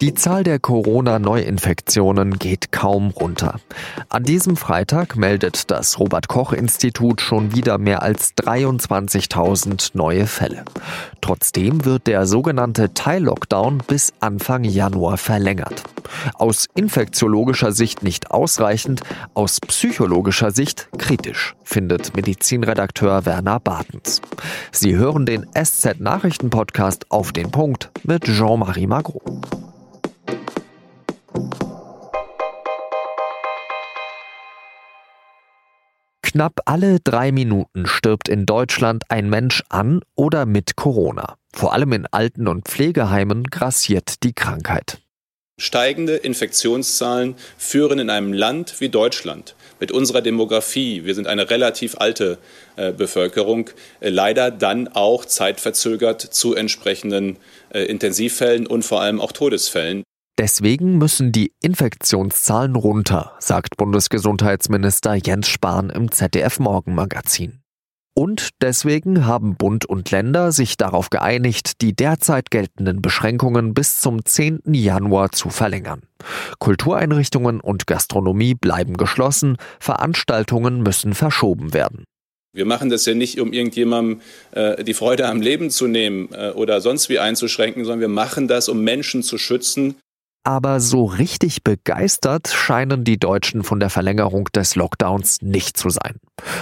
Die Zahl der Corona-Neuinfektionen geht kaum runter. An diesem Freitag meldet das Robert Koch Institut schon wieder mehr als 23.000 neue Fälle. Trotzdem wird der sogenannte Teil-Lockdown bis Anfang Januar verlängert. Aus infektiologischer Sicht nicht ausreichend, aus psychologischer Sicht kritisch, findet Medizinredakteur Werner Bartens. Sie hören den SZ-Nachrichten-Podcast auf den Punkt mit Jean-Marie Magro. Knapp alle drei Minuten stirbt in Deutschland ein Mensch an oder mit Corona. Vor allem in Alten- und Pflegeheimen grassiert die Krankheit. Steigende Infektionszahlen führen in einem Land wie Deutschland mit unserer Demografie, wir sind eine relativ alte äh, Bevölkerung, äh, leider dann auch zeitverzögert zu entsprechenden äh, Intensivfällen und vor allem auch Todesfällen. Deswegen müssen die Infektionszahlen runter, sagt Bundesgesundheitsminister Jens Spahn im ZDF Morgenmagazin. Und deswegen haben Bund und Länder sich darauf geeinigt, die derzeit geltenden Beschränkungen bis zum 10. Januar zu verlängern. Kultureinrichtungen und Gastronomie bleiben geschlossen, Veranstaltungen müssen verschoben werden. Wir machen das ja nicht, um irgendjemandem äh, die Freude am Leben zu nehmen äh, oder sonst wie einzuschränken, sondern wir machen das, um Menschen zu schützen, aber so richtig begeistert scheinen die Deutschen von der Verlängerung des Lockdowns nicht zu sein.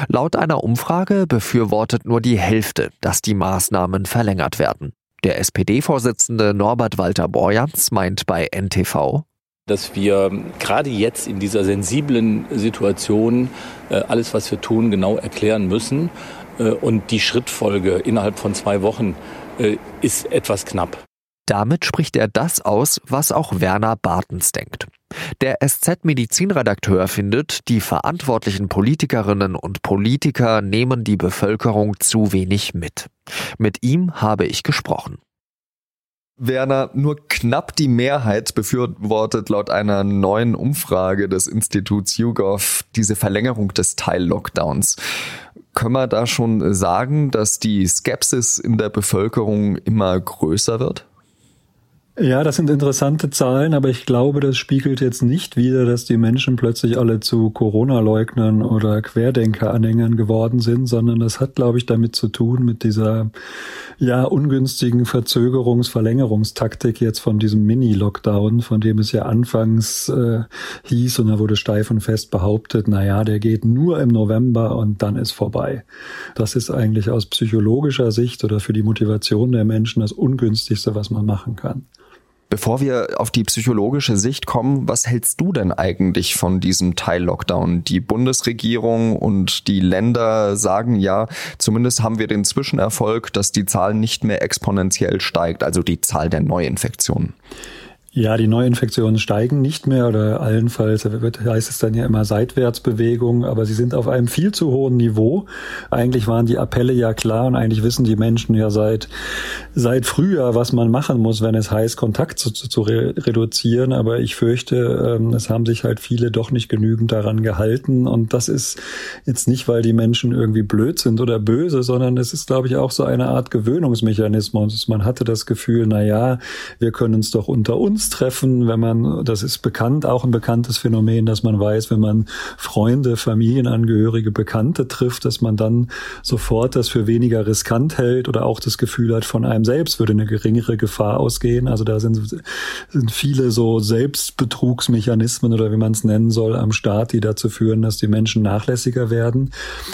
Laut einer Umfrage befürwortet nur die Hälfte, dass die Maßnahmen verlängert werden. Der SPD-Vorsitzende Norbert Walter Borjans meint bei NTV, dass wir gerade jetzt in dieser sensiblen Situation äh, alles, was wir tun, genau erklären müssen. Äh, und die Schrittfolge innerhalb von zwei Wochen äh, ist etwas knapp. Damit spricht er das aus, was auch Werner Bartens denkt. Der SZ-Medizinredakteur findet, die verantwortlichen Politikerinnen und Politiker nehmen die Bevölkerung zu wenig mit. Mit ihm habe ich gesprochen. Werner, nur knapp die Mehrheit befürwortet laut einer neuen Umfrage des Instituts YouGov diese Verlängerung des Teil-Lockdowns. Können wir da schon sagen, dass die Skepsis in der Bevölkerung immer größer wird? Ja, das sind interessante Zahlen, aber ich glaube, das spiegelt jetzt nicht wider, dass die Menschen plötzlich alle zu Corona-Leugnern oder Querdenker-Anhängern geworden sind, sondern das hat, glaube ich, damit zu tun mit dieser ja ungünstigen Verzögerungs-, Verlängerungstaktik jetzt von diesem Mini-Lockdown, von dem es ja anfangs äh, hieß und da wurde steif und fest behauptet, na ja, der geht nur im November und dann ist vorbei. Das ist eigentlich aus psychologischer Sicht oder für die Motivation der Menschen das ungünstigste, was man machen kann. Bevor wir auf die psychologische Sicht kommen, was hältst du denn eigentlich von diesem Teil-Lockdown? Die Bundesregierung und die Länder sagen ja, zumindest haben wir den Zwischenerfolg, dass die Zahl nicht mehr exponentiell steigt, also die Zahl der Neuinfektionen. Ja, die Neuinfektionen steigen nicht mehr oder allenfalls heißt es dann ja immer Seitwärtsbewegung, aber sie sind auf einem viel zu hohen Niveau. Eigentlich waren die Appelle ja klar und eigentlich wissen die Menschen ja seit, seit Frühjahr, was man machen muss, wenn es heißt, Kontakt zu, zu re reduzieren. Aber ich fürchte, ähm, es haben sich halt viele doch nicht genügend daran gehalten und das ist jetzt nicht, weil die Menschen irgendwie blöd sind oder böse, sondern es ist, glaube ich, auch so eine Art Gewöhnungsmechanismus. Man hatte das Gefühl, na ja, wir können uns doch unter uns treffen, wenn man, das ist bekannt, auch ein bekanntes Phänomen, dass man weiß, wenn man Freunde, Familienangehörige, Bekannte trifft, dass man dann sofort das für weniger riskant hält oder auch das Gefühl hat, von einem selbst würde eine geringere Gefahr ausgehen. Also da sind, sind viele so Selbstbetrugsmechanismen oder wie man es nennen soll am Staat, die dazu führen, dass die Menschen nachlässiger werden.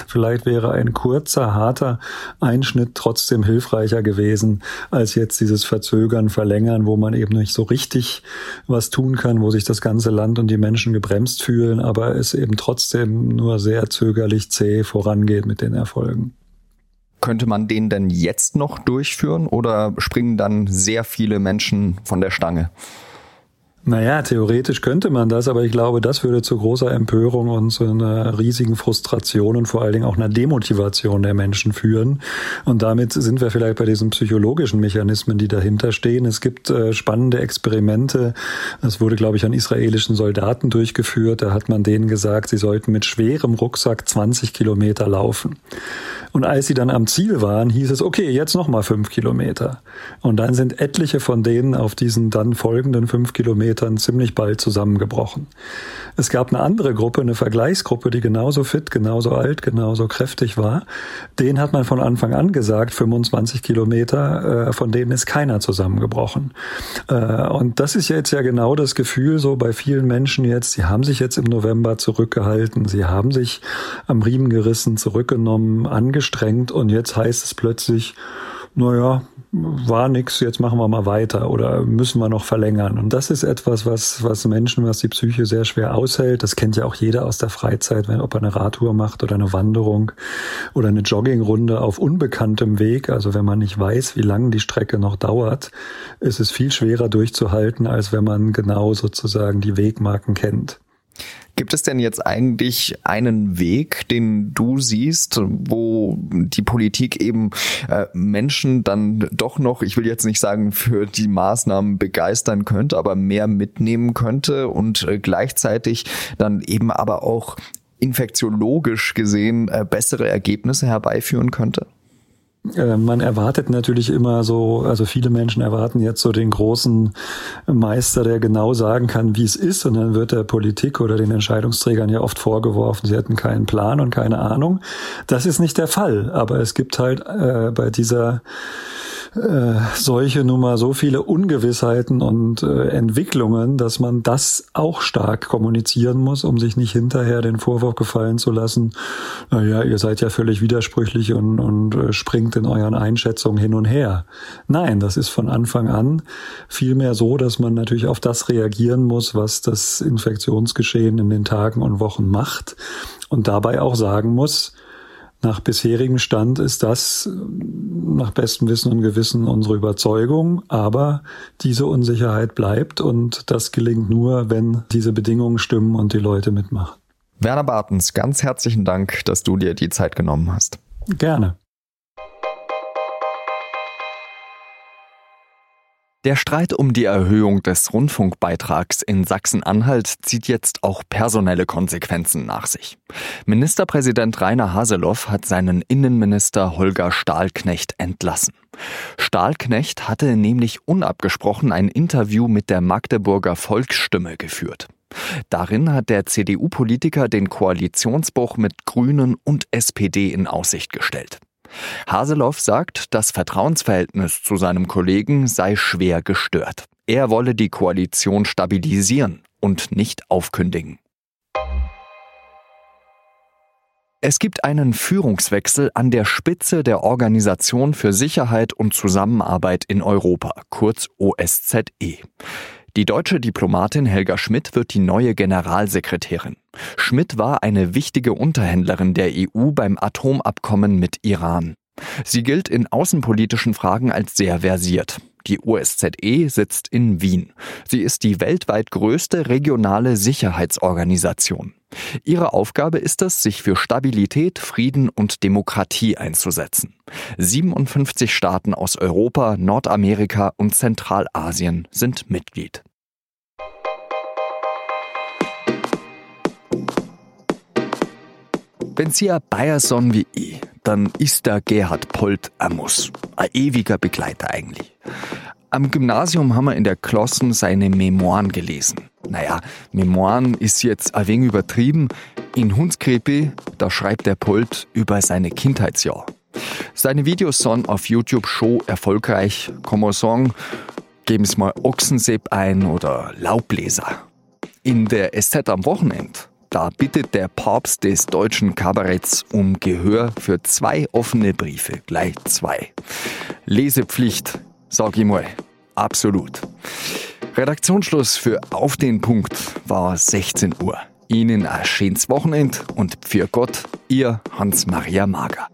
Vielleicht wäre ein kurzer, harter Einschnitt trotzdem hilfreicher gewesen, als jetzt dieses Verzögern, Verlängern, wo man eben nicht so richtig richtig was tun kann, wo sich das ganze Land und die Menschen gebremst fühlen, aber es eben trotzdem nur sehr zögerlich zäh vorangeht mit den Erfolgen. Könnte man den denn jetzt noch durchführen oder springen dann sehr viele Menschen von der Stange? Naja, theoretisch könnte man das, aber ich glaube, das würde zu großer Empörung und zu einer riesigen Frustration und vor allen Dingen auch einer Demotivation der Menschen führen. Und damit sind wir vielleicht bei diesen psychologischen Mechanismen, die dahinter stehen. Es gibt äh, spannende Experimente. Das wurde, glaube ich, an israelischen Soldaten durchgeführt. Da hat man denen gesagt, sie sollten mit schwerem Rucksack 20 Kilometer laufen. Und als sie dann am Ziel waren, hieß es, okay, jetzt nochmal fünf Kilometer. Und dann sind etliche von denen auf diesen dann folgenden fünf Kilometern ziemlich bald zusammengebrochen. Es gab eine andere Gruppe, eine Vergleichsgruppe, die genauso fit, genauso alt, genauso kräftig war. Den hat man von Anfang an gesagt, 25 Kilometer, äh, von denen ist keiner zusammengebrochen. Äh, und das ist jetzt ja genau das Gefühl so bei vielen Menschen jetzt, sie haben sich jetzt im November zurückgehalten, sie haben sich am Riemen gerissen, zurückgenommen, angestrengt und jetzt heißt es plötzlich, naja, war nix, jetzt machen wir mal weiter oder müssen wir noch verlängern. Und das ist etwas, was, was Menschen, was die Psyche sehr schwer aushält. Das kennt ja auch jeder aus der Freizeit, wenn ob er eine Radtour macht oder eine Wanderung oder eine Joggingrunde auf unbekanntem Weg. Also wenn man nicht weiß, wie lange die Strecke noch dauert, ist es viel schwerer durchzuhalten, als wenn man genau sozusagen die Wegmarken kennt. Gibt es denn jetzt eigentlich einen Weg, den du siehst, wo die Politik eben äh, Menschen dann doch noch, ich will jetzt nicht sagen, für die Maßnahmen begeistern könnte, aber mehr mitnehmen könnte und äh, gleichzeitig dann eben aber auch infektiologisch gesehen äh, bessere Ergebnisse herbeiführen könnte? Äh, man erwartet natürlich immer so, also viele Menschen erwarten jetzt so den großen Meister, der genau sagen kann, wie es ist. Und dann wird der Politik oder den Entscheidungsträgern ja oft vorgeworfen, sie hätten keinen Plan und keine Ahnung. Das ist nicht der Fall. Aber es gibt halt äh, bei dieser äh, solche Nummer so viele Ungewissheiten und äh, Entwicklungen, dass man das auch stark kommunizieren muss, um sich nicht hinterher den Vorwurf gefallen zu lassen, naja, ihr seid ja völlig widersprüchlich und, und äh, springt in euren Einschätzungen hin und her. Nein, das ist von Anfang an vielmehr so, dass man natürlich auf das reagieren muss, was das Infektionsgeschehen in den Tagen und Wochen macht und dabei auch sagen muss, nach bisherigem Stand ist das nach bestem Wissen und Gewissen unsere Überzeugung, aber diese Unsicherheit bleibt und das gelingt nur, wenn diese Bedingungen stimmen und die Leute mitmachen. Werner Bartens, ganz herzlichen Dank, dass du dir die Zeit genommen hast. Gerne. Der Streit um die Erhöhung des Rundfunkbeitrags in Sachsen-Anhalt zieht jetzt auch personelle Konsequenzen nach sich. Ministerpräsident Rainer Haseloff hat seinen Innenminister Holger Stahlknecht entlassen. Stahlknecht hatte nämlich unabgesprochen ein Interview mit der Magdeburger Volksstimme geführt. Darin hat der CDU-Politiker den Koalitionsbruch mit Grünen und SPD in Aussicht gestellt. Haseloff sagt, das Vertrauensverhältnis zu seinem Kollegen sei schwer gestört. Er wolle die Koalition stabilisieren und nicht aufkündigen. Es gibt einen Führungswechsel an der Spitze der Organisation für Sicherheit und Zusammenarbeit in Europa, kurz OSZE. Die deutsche Diplomatin Helga Schmidt wird die neue Generalsekretärin. Schmidt war eine wichtige Unterhändlerin der EU beim Atomabkommen mit Iran. Sie gilt in außenpolitischen Fragen als sehr versiert. Die OSZE sitzt in Wien. Sie ist die weltweit größte regionale Sicherheitsorganisation. Ihre Aufgabe ist es, sich für Stabilität, Frieden und Demokratie einzusetzen. 57 Staaten aus Europa, Nordamerika und Zentralasien sind Mitglied. Wenn Sie ein Bayer sind wie ich, dann ist der Gerhard Polt ein Muss. Ein ewiger Begleiter eigentlich. Am Gymnasium haben wir in der Klasse seine Memoiren gelesen. Naja, Memoiren ist jetzt ein wenig übertrieben. In Hundskrepe, da schreibt der Polt über seine Kindheitsjahr. Seine Videos sind auf YouTube schon erfolgreich, kann man sagen. Geben Sie mal Ochsensepp ein oder Laubbläser. In der SZ am Wochenende da bittet der Papst des deutschen Kabaretts um Gehör für zwei offene Briefe, gleich zwei. Lesepflicht, sag ich mal, Absolut. Redaktionsschluss für Auf den Punkt war 16 Uhr. Ihnen ein schönes Wochenende und für Gott, Ihr Hans-Maria Mager.